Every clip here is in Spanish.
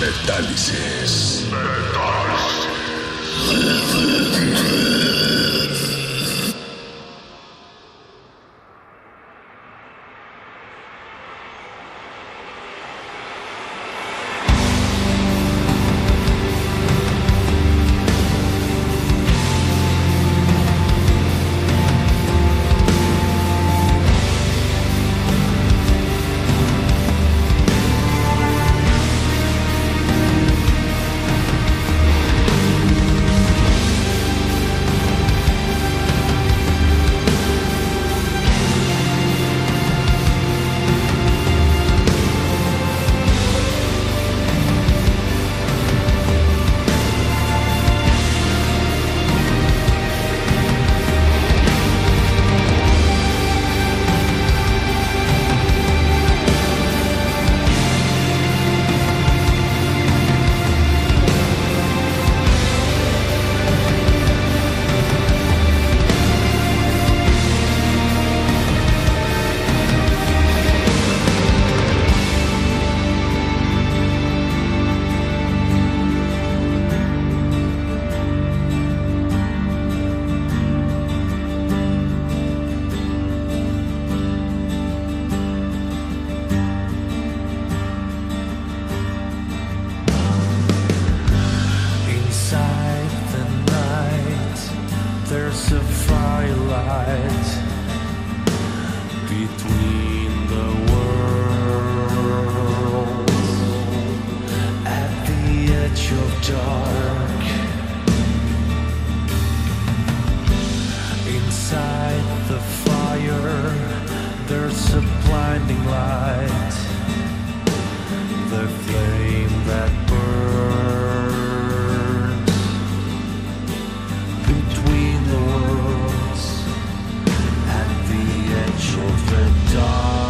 Metálisis. Inside children die.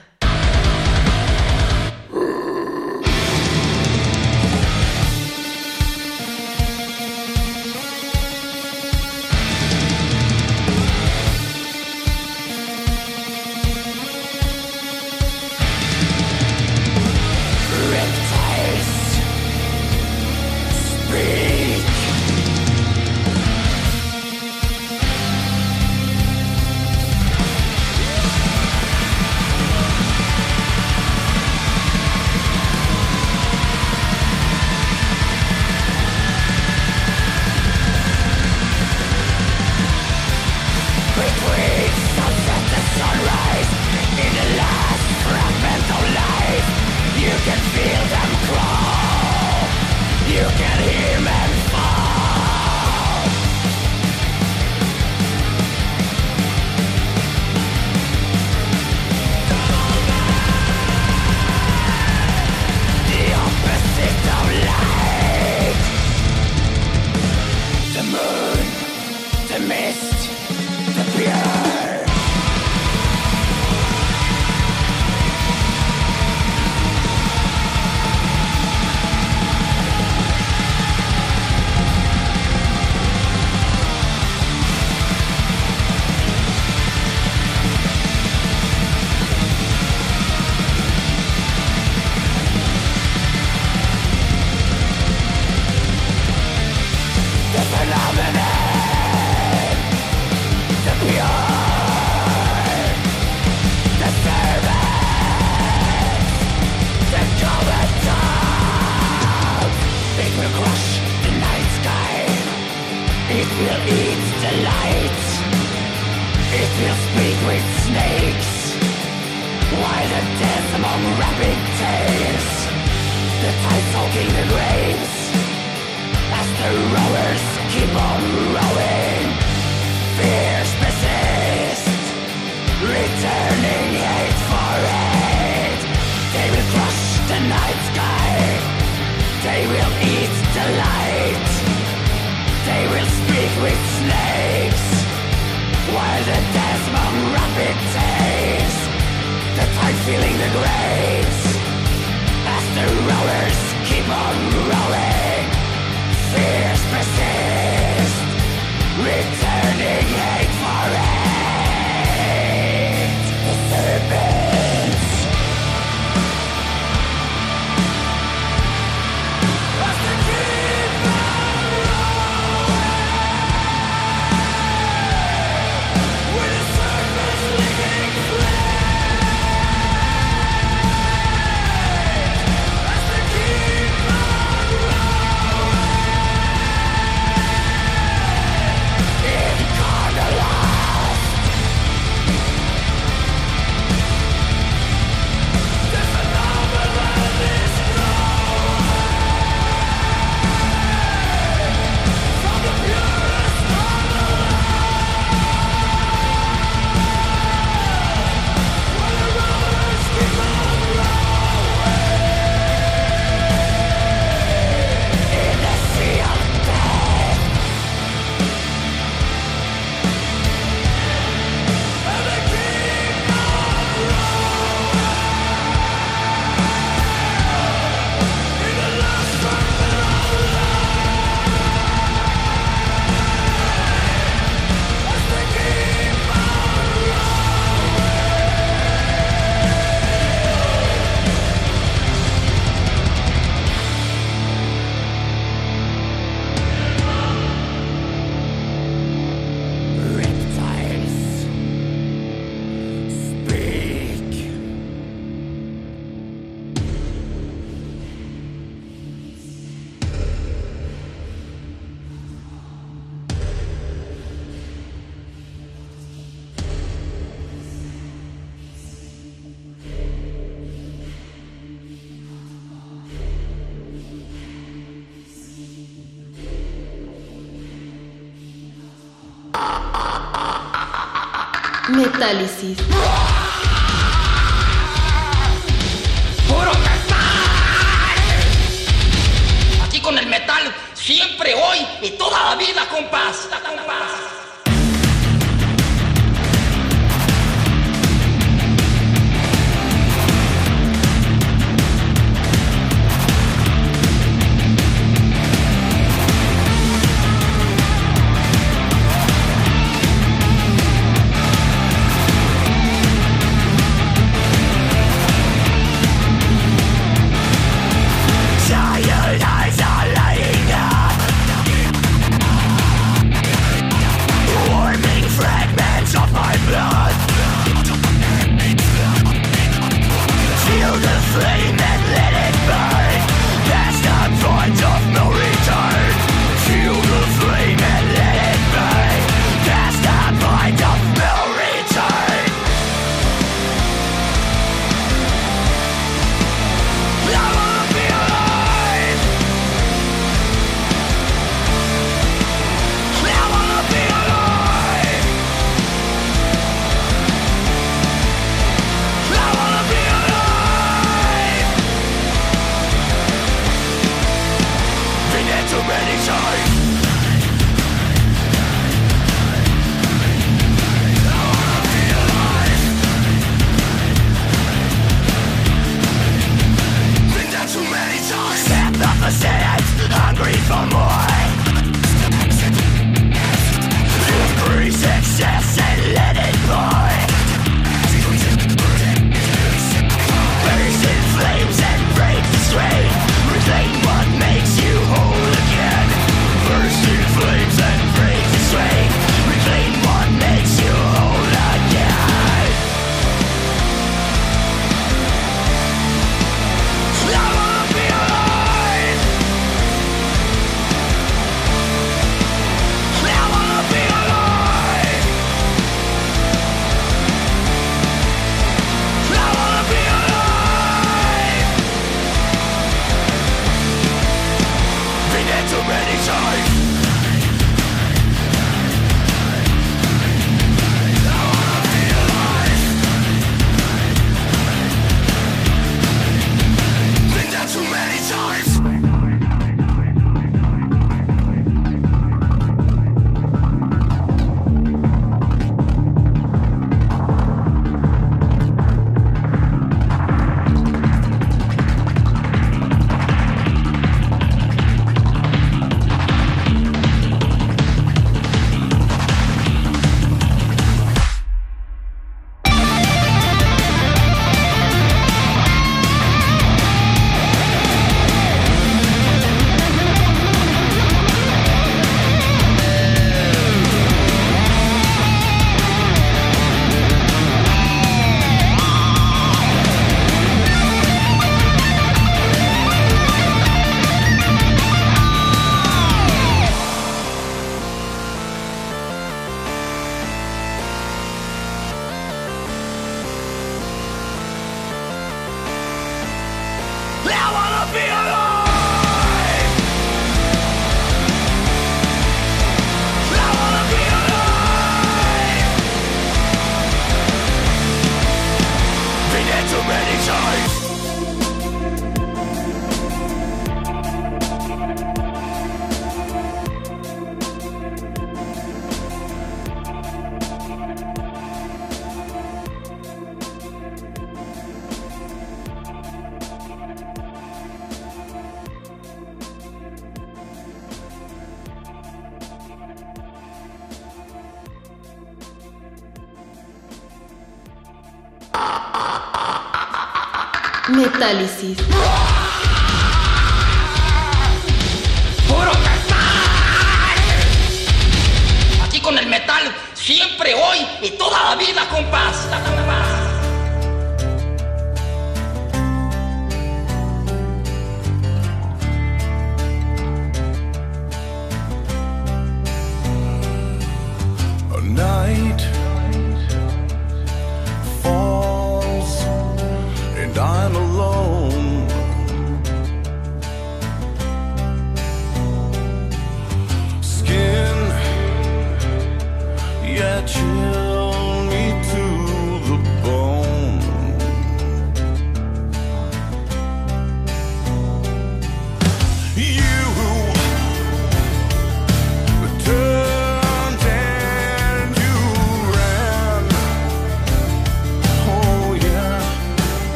Análises.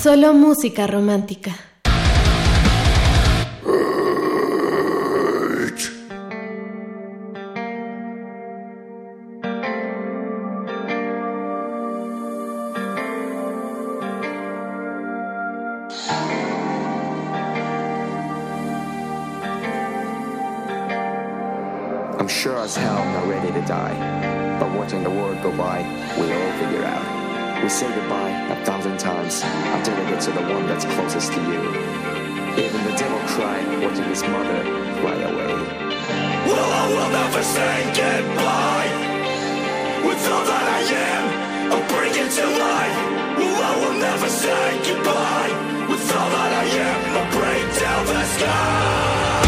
Solo música romántica. I'm sure as hell not ready to die, but watching the world go by, we all figure out. We say goodbye a thousand times until we get to the one that's closest to you. Even the devil cried, watching his mother fly away. Well, I will never say goodbye. With all that I am, I'll bring it to life. Well, I will never say goodbye. With all that I am, I'll break down the sky.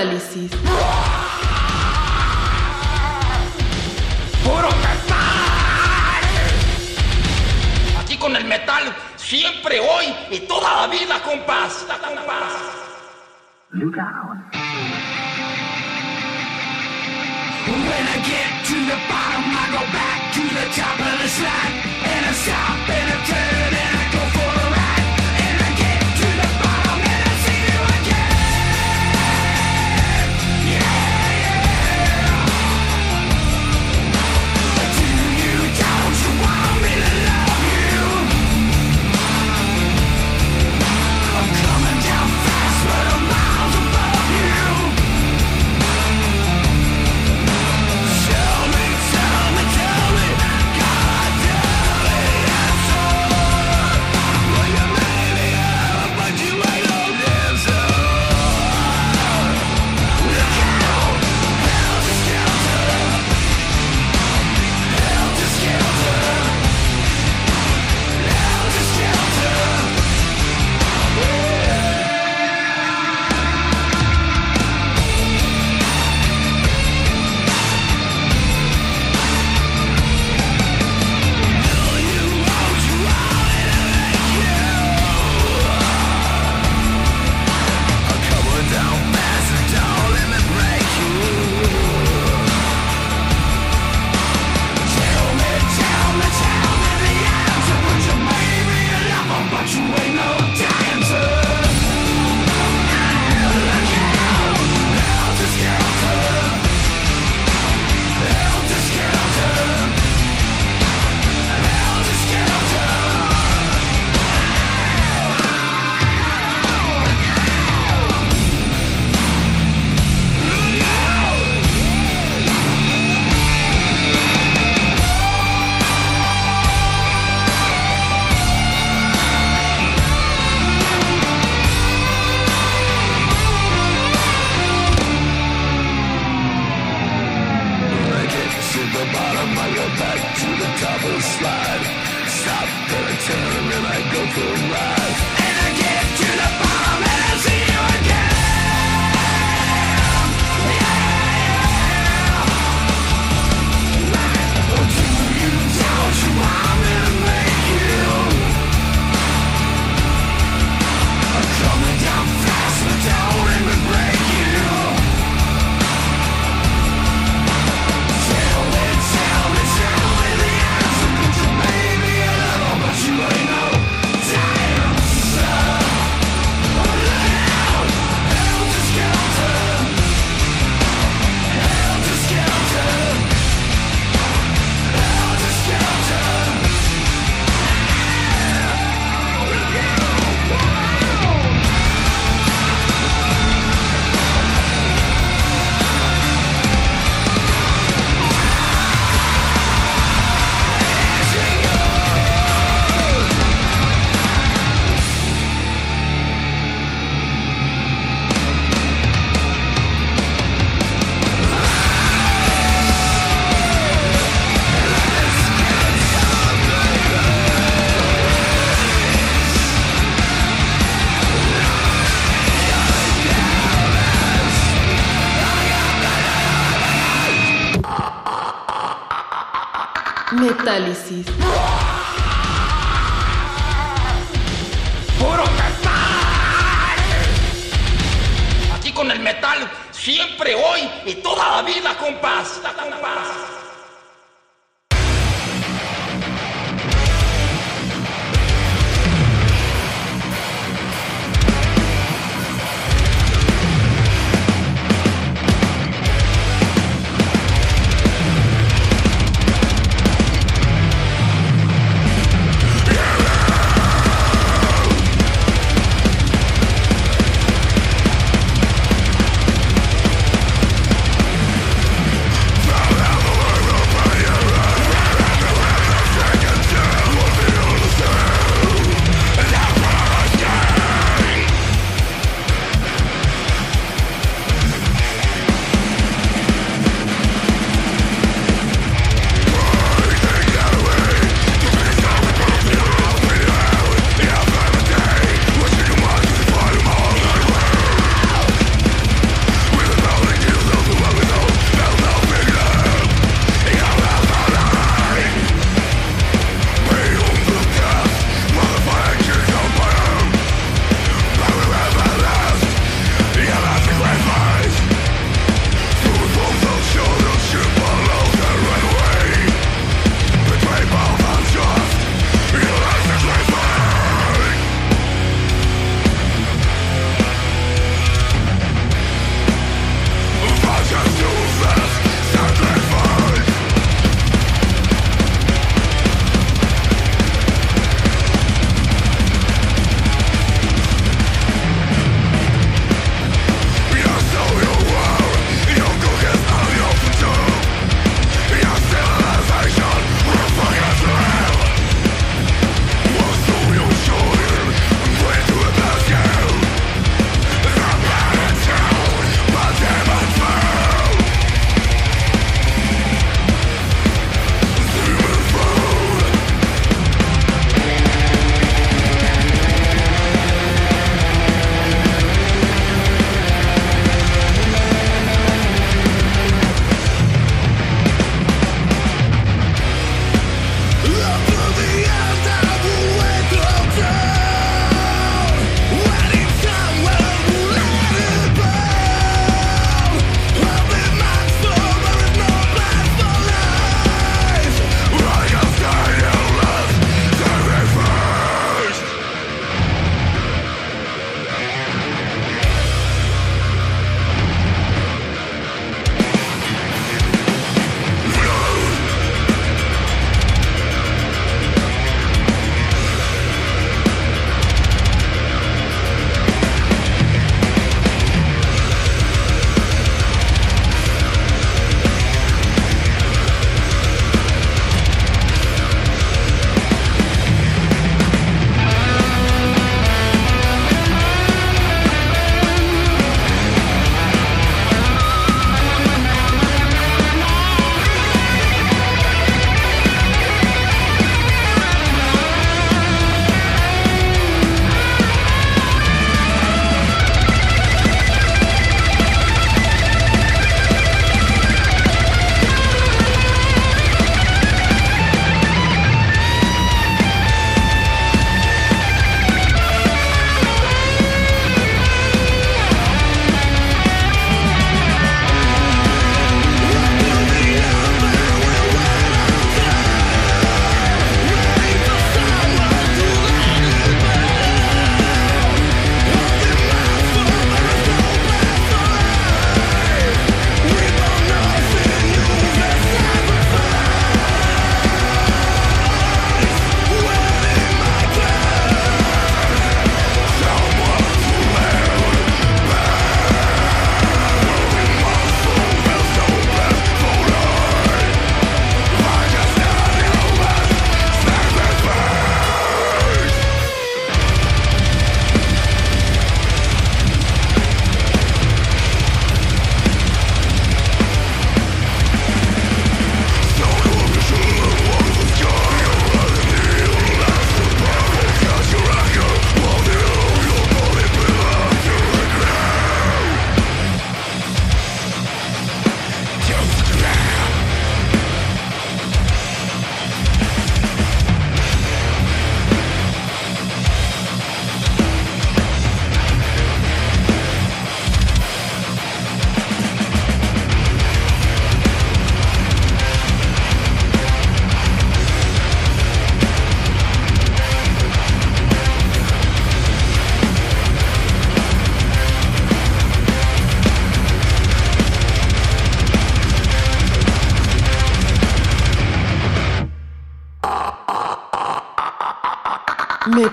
Análises. Metálisis.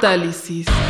Metálisis.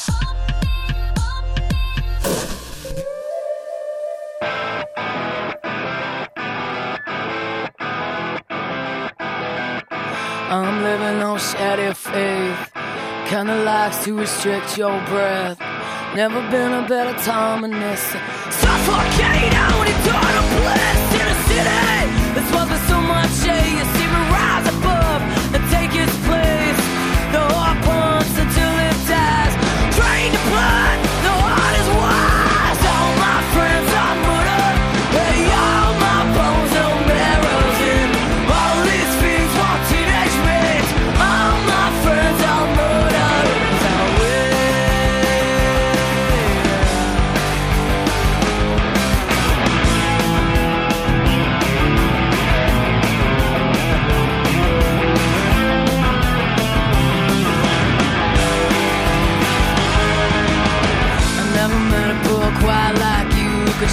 I'm living on shattered faith. Kinda likes to restrict your breath. Never been a better time than this. Suffocate out in a bliss in a city. This wasn't so much a, a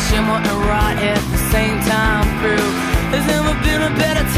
shimmer and rot at the same time through. There's never been a better time.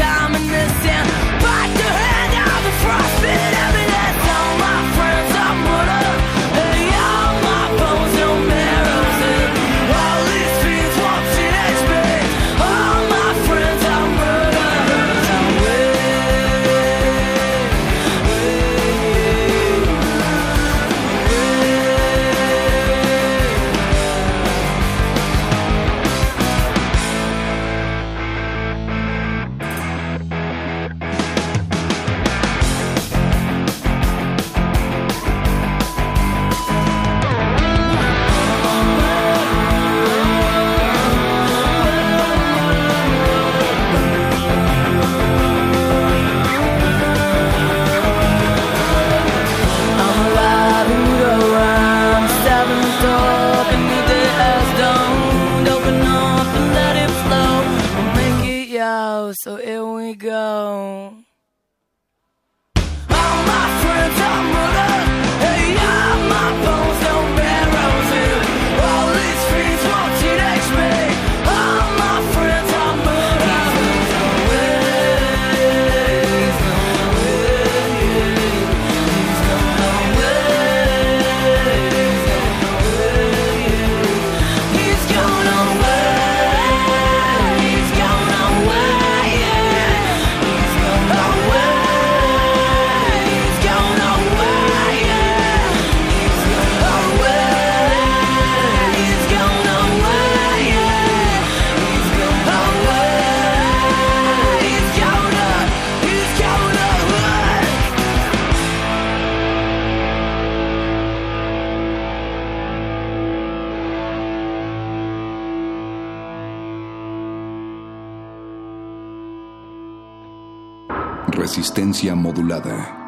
Resistencia modulada.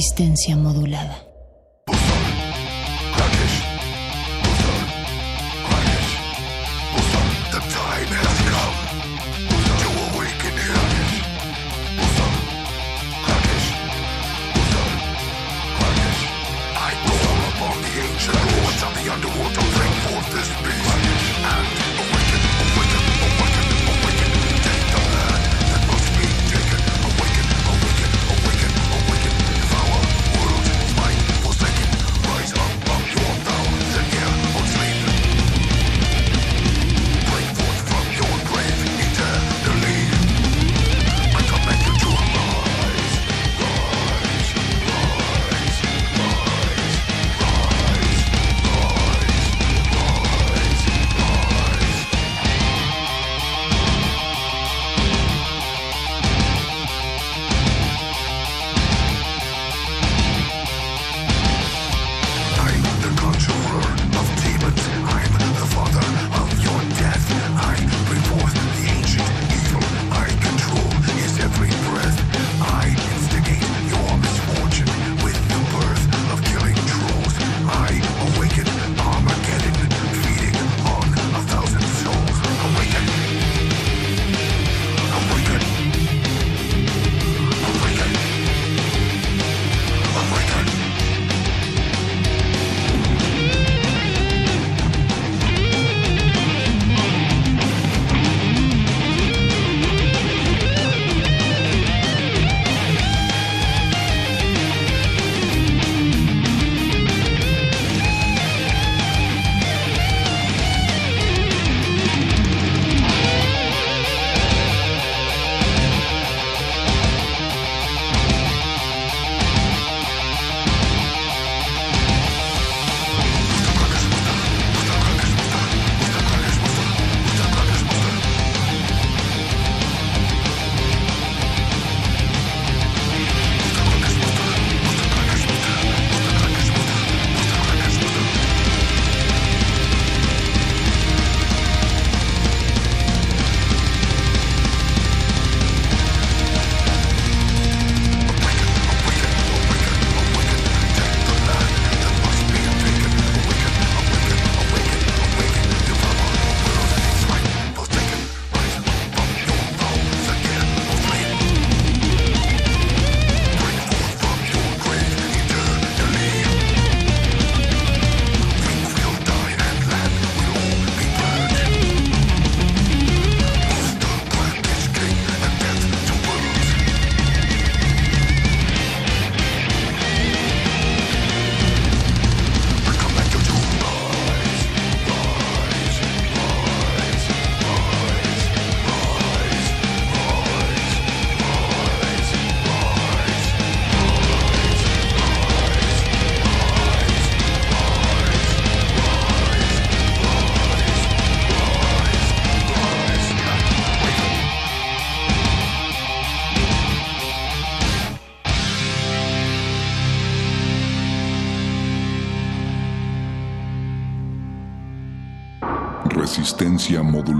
Resistencia modulada.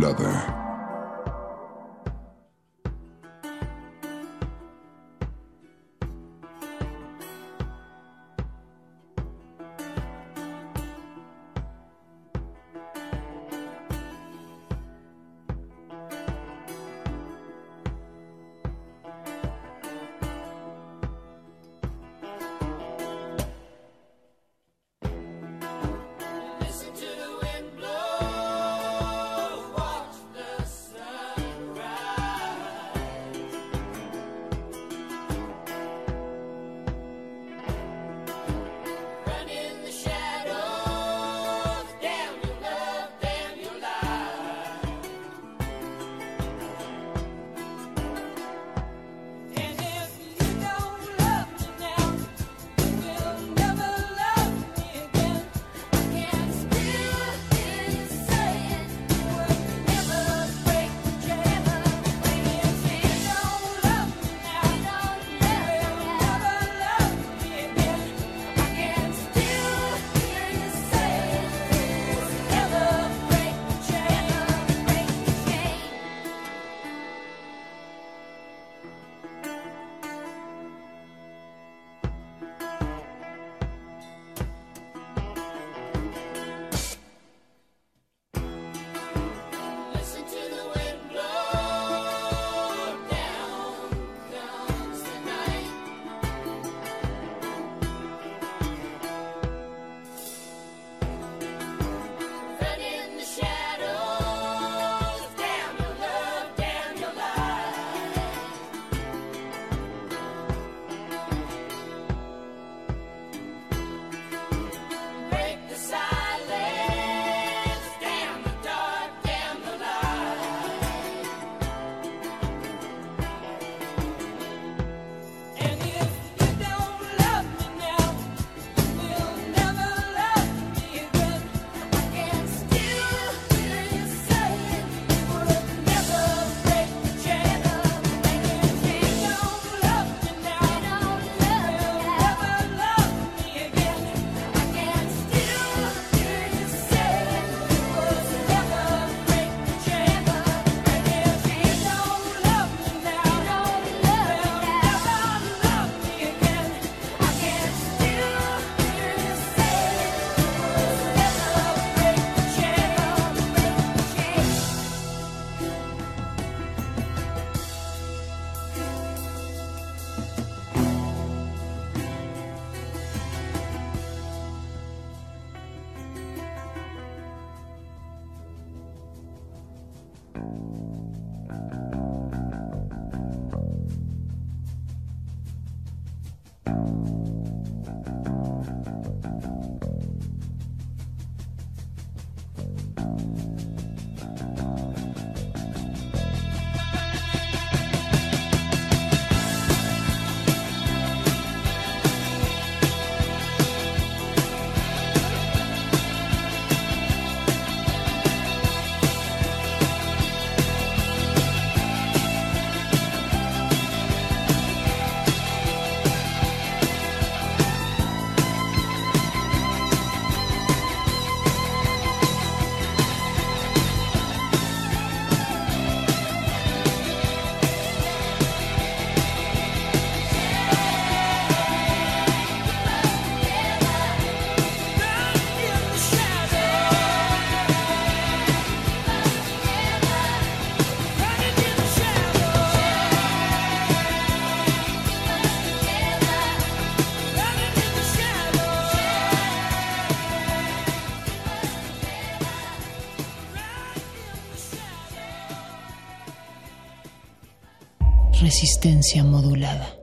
leather. Resistencia modulada.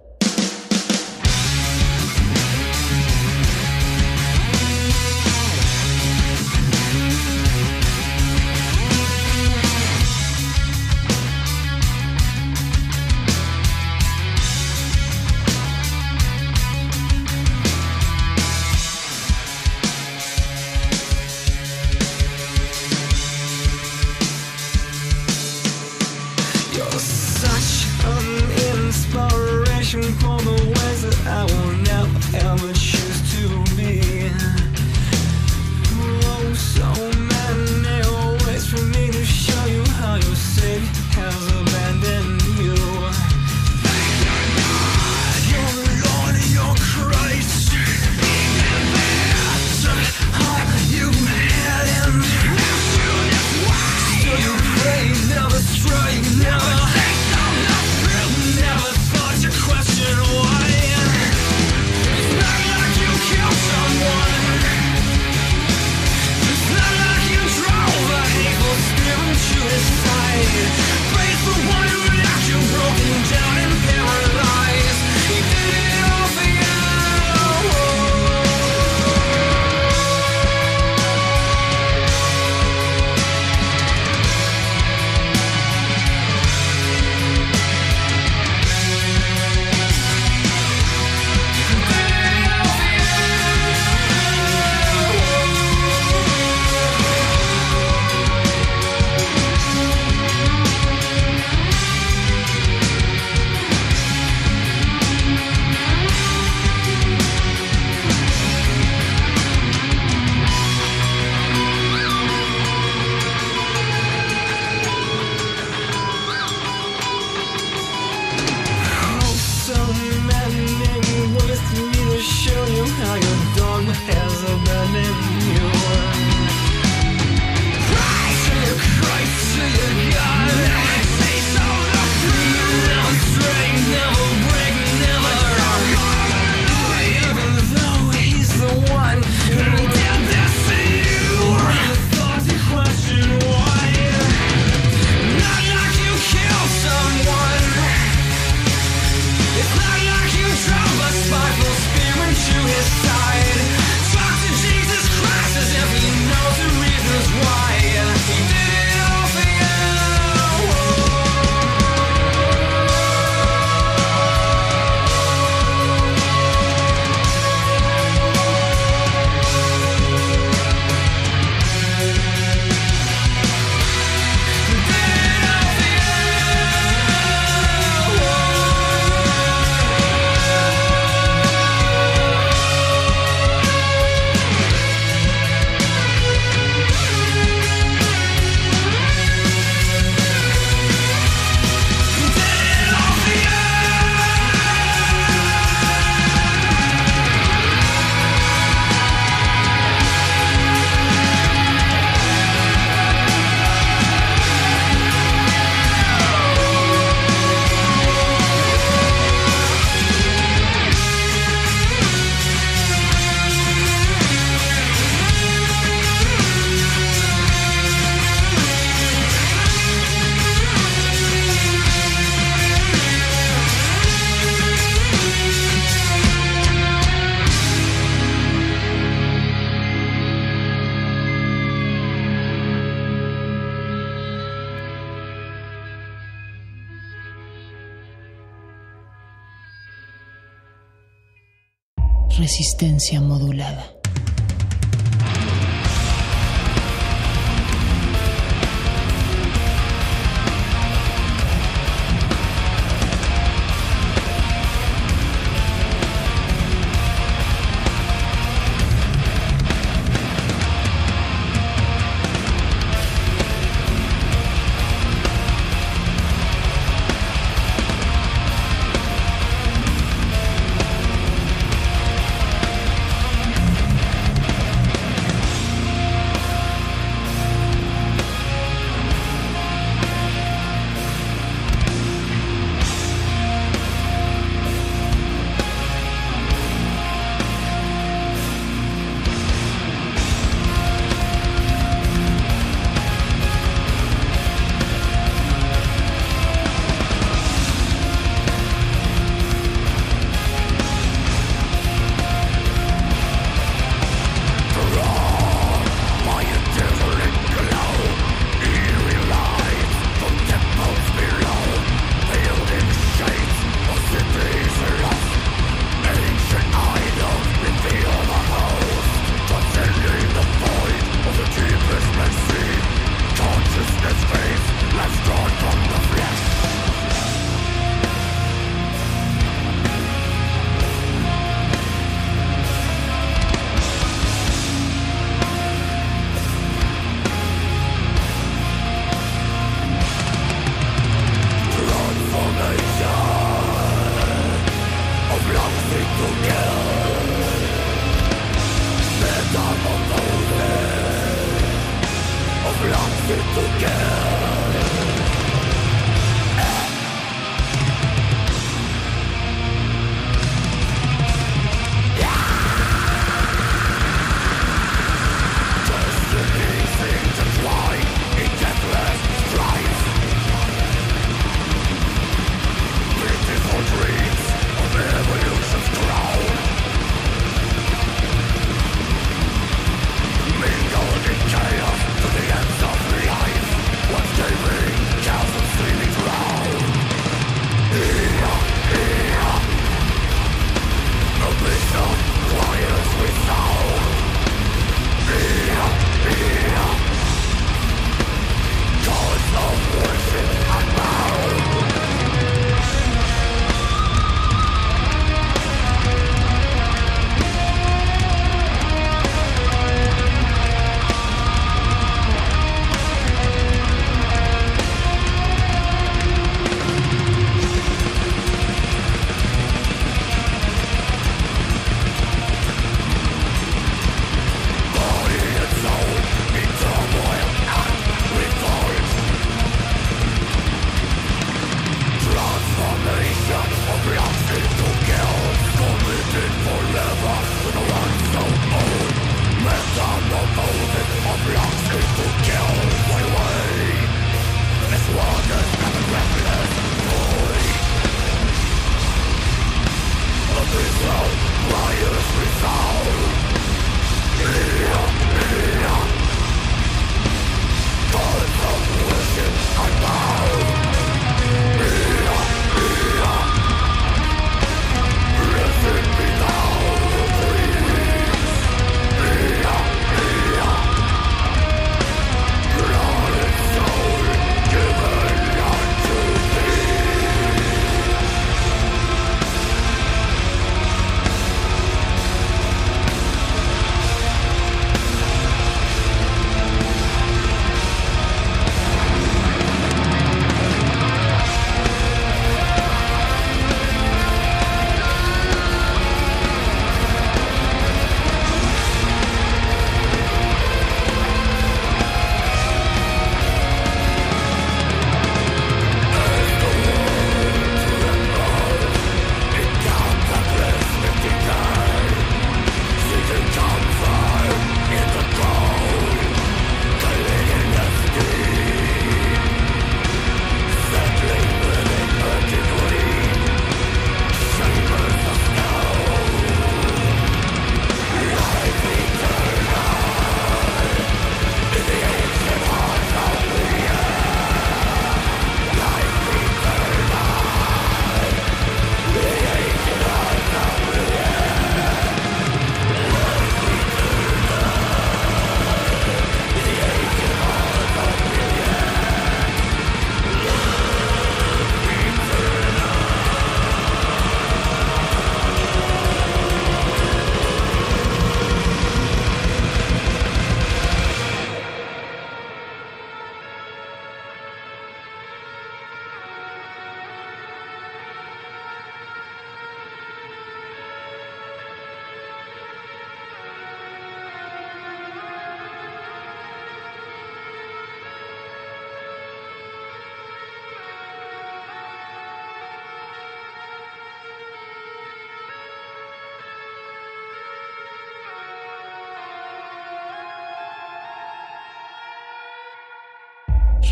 siamo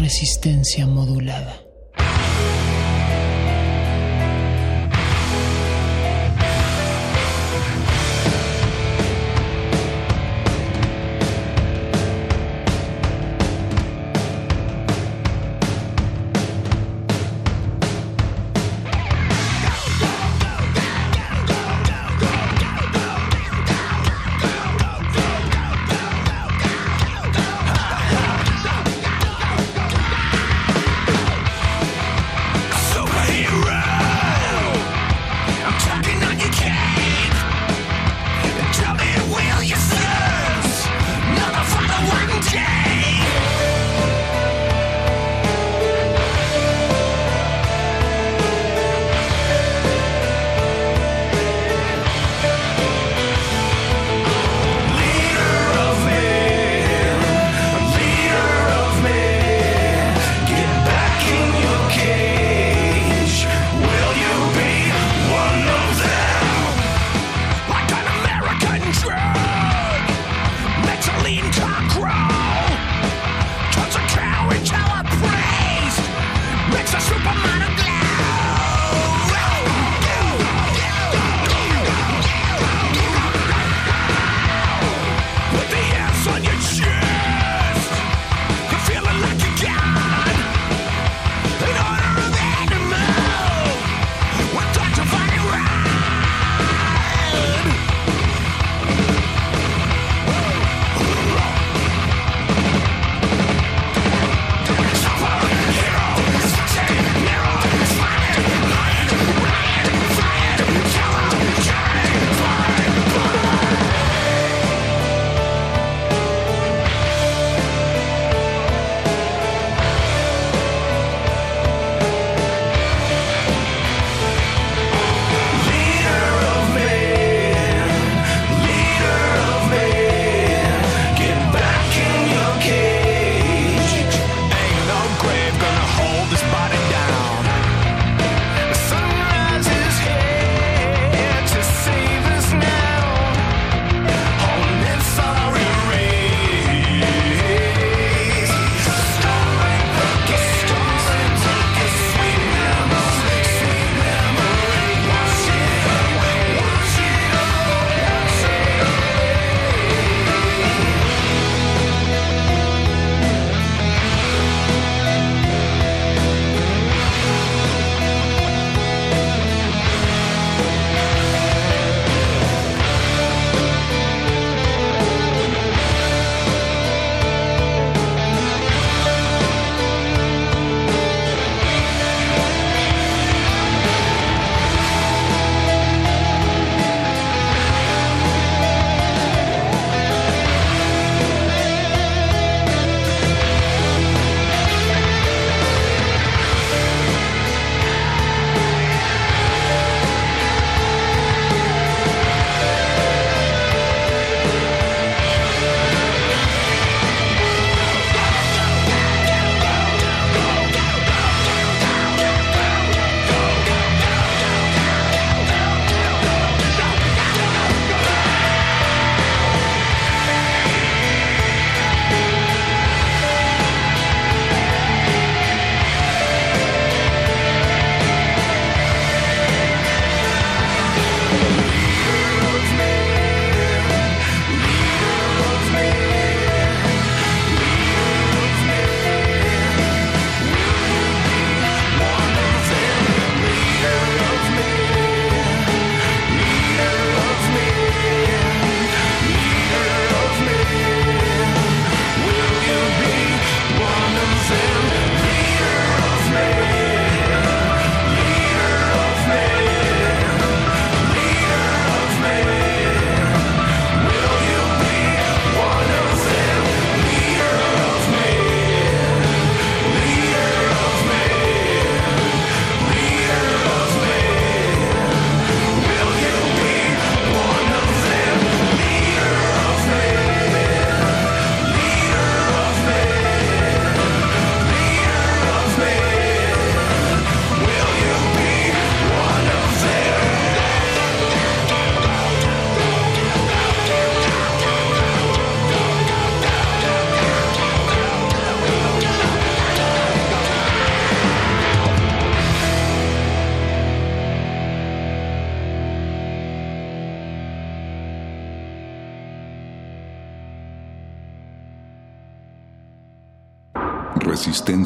Resistencia modulada.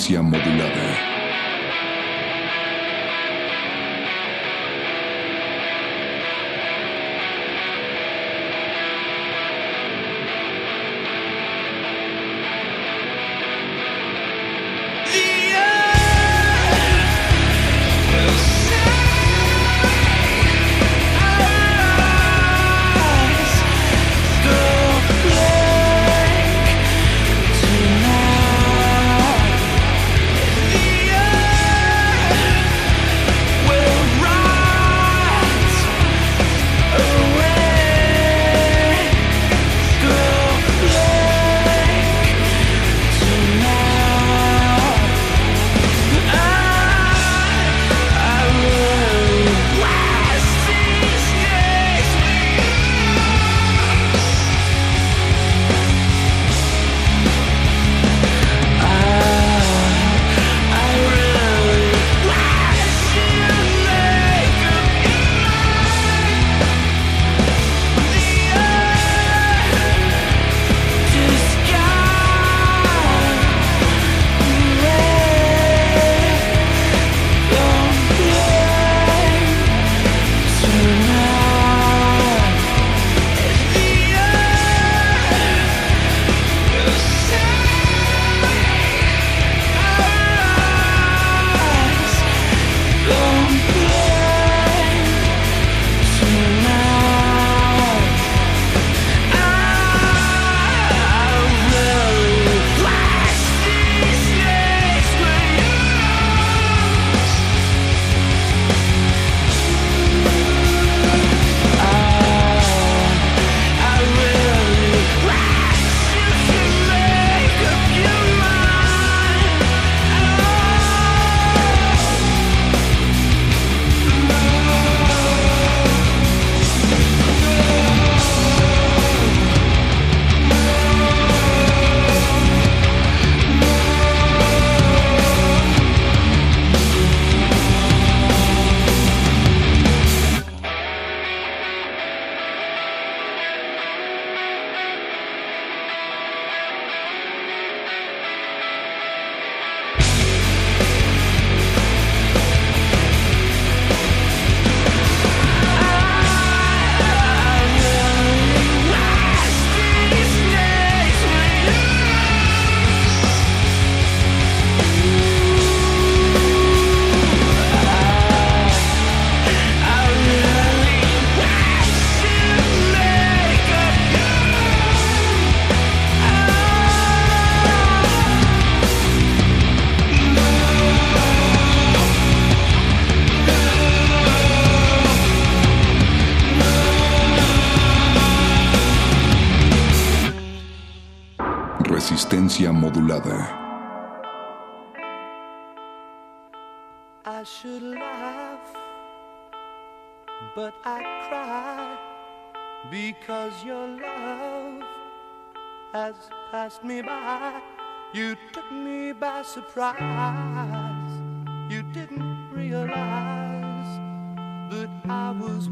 frecuencia modulada.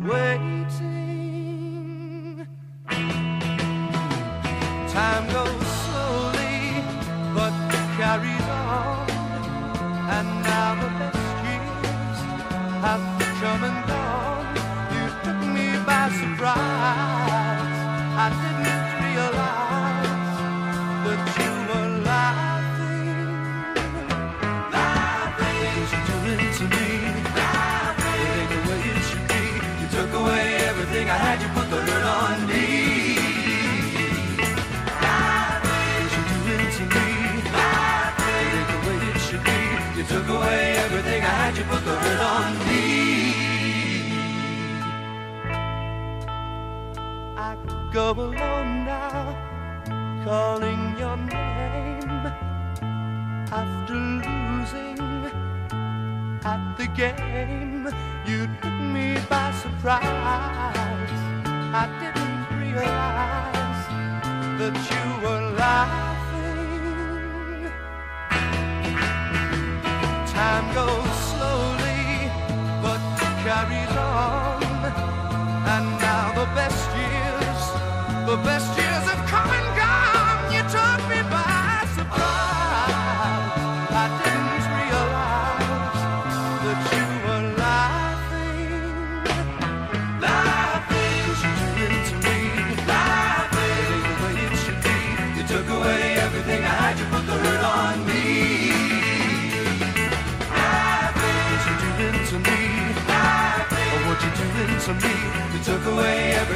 waiting. go alone now, calling your name after losing at the game. You took me by surprise. I didn't realize that you were laughing. Time goes slowly, but carries on. the best you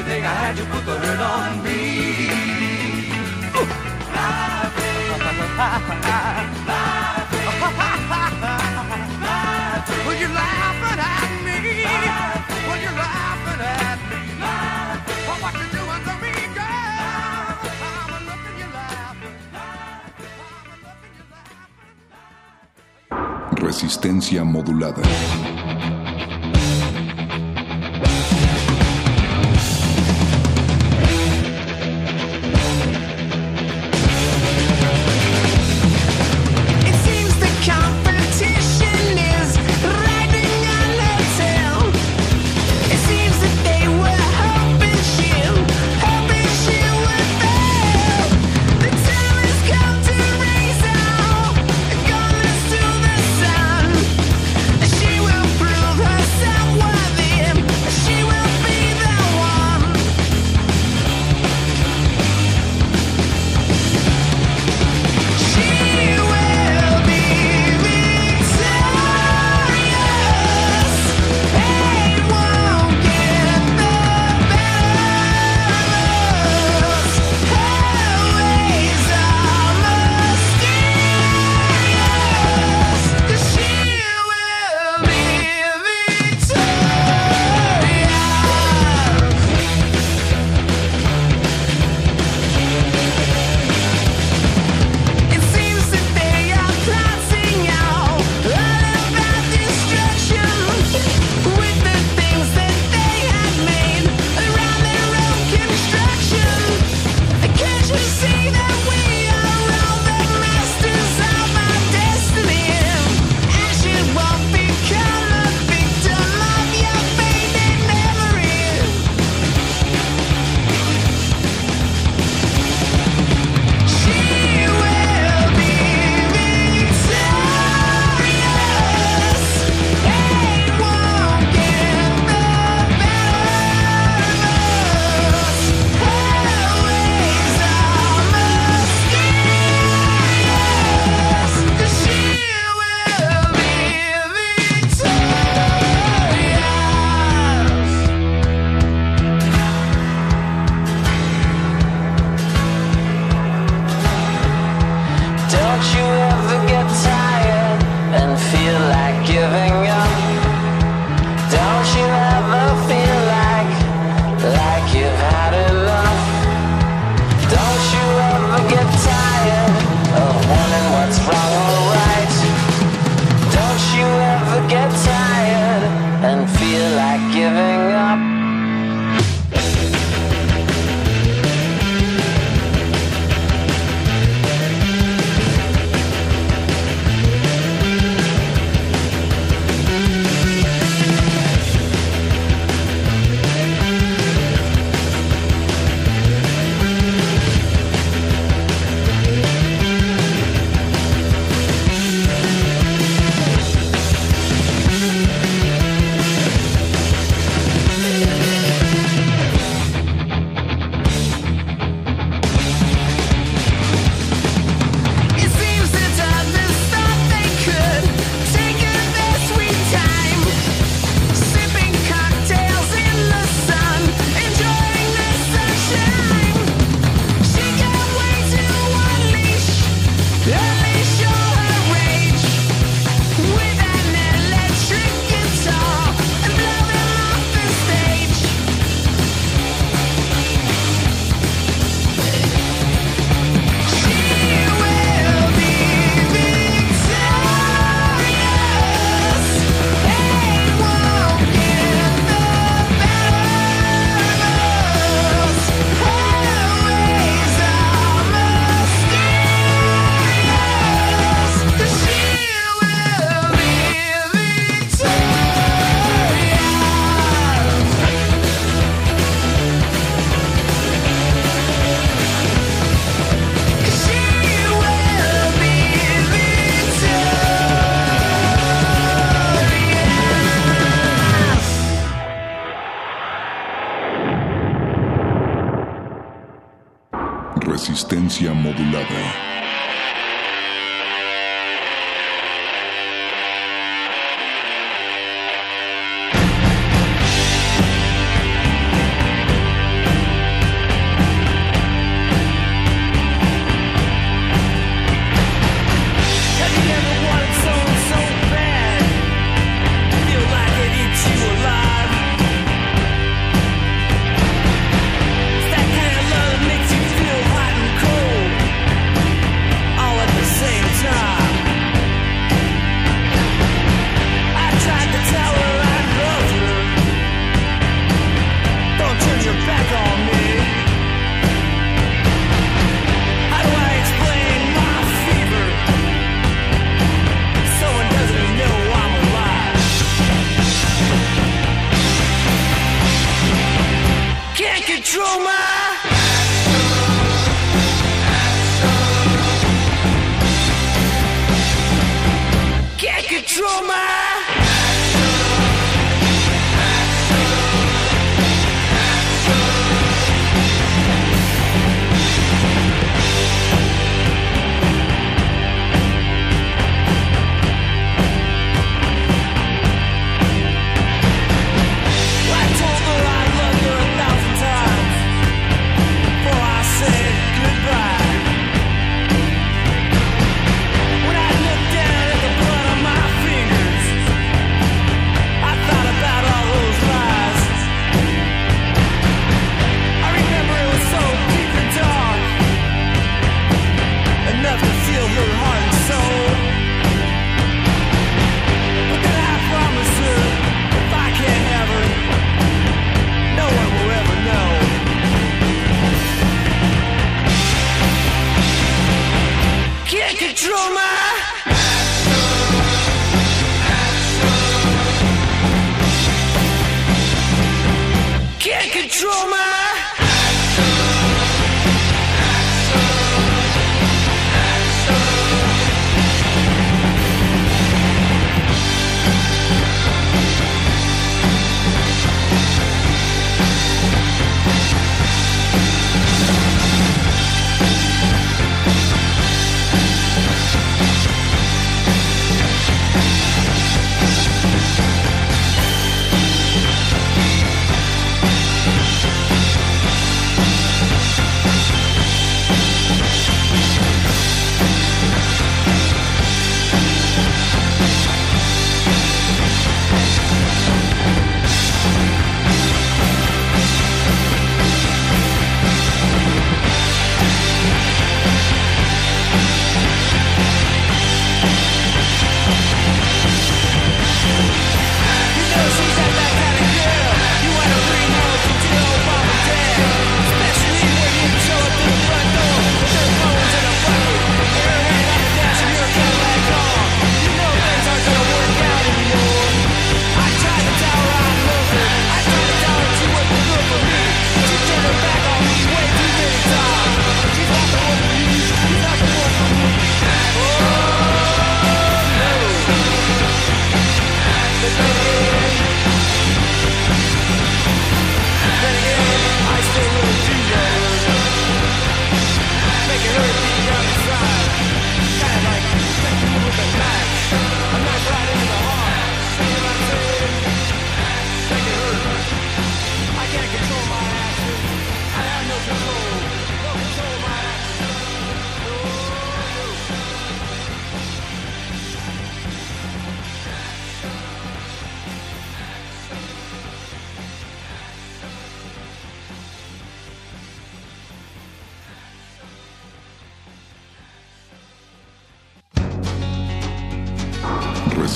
I had, put the on me. Resistencia modulada.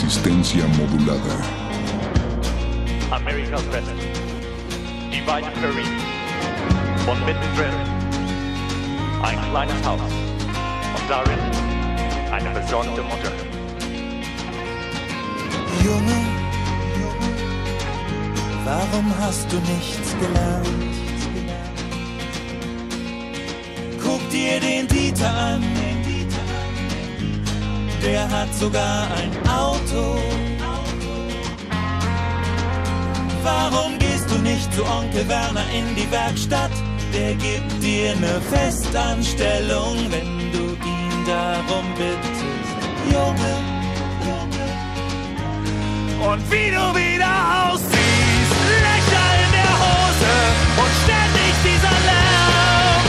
Resistencia modulada. America's best. Divine Perin. Von mittendrin. Ein kleines Haus. Und darin eine besondere Mutter. Junge, warum hast du nichts gelernt? Guck dir den Dieter an, der hat sogar ein Auto. Warum gehst du nicht zu Onkel Werner in die Werkstatt? Der gibt dir eine Festanstellung, wenn du ihn darum bittest. Junge, und wie du wieder aussiehst. Löcher in der Hose und ständig dieser Lärm.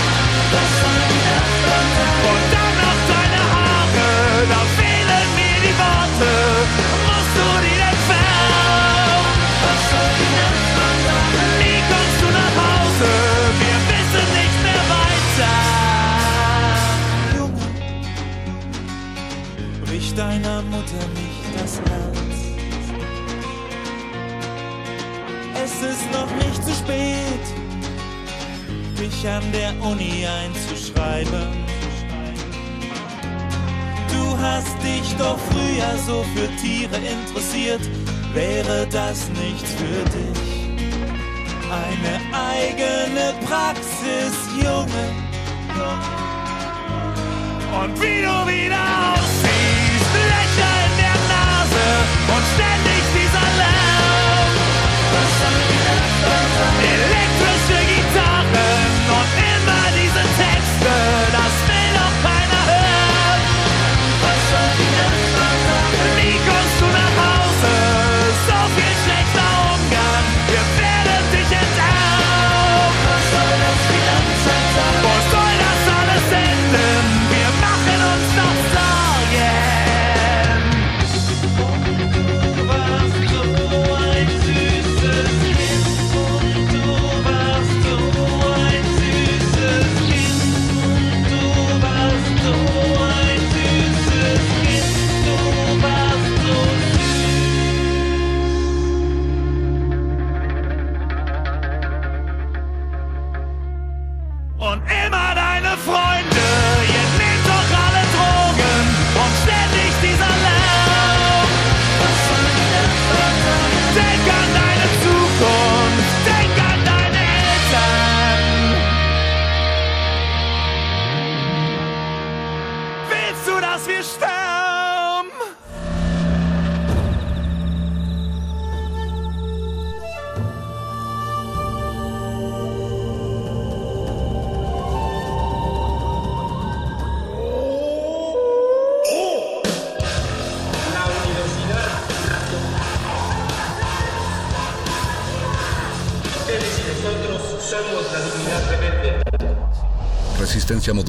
Und dann noch deine Haare, Worte. Musst du die entfernen? Nie kommst du nach Hause, wir wissen nicht mehr weiter. Junge, brich deiner Mutter nicht das Herz. Es ist noch nicht zu spät, dich an der Uni einzuschreiben. dich doch früher so für Tiere interessiert, wäre das nichts für dich. Eine eigene Praxis, Junge. Und wie du wieder aussiehst, Löcher in der Nase und ständig dieser Lärm. Was soll ich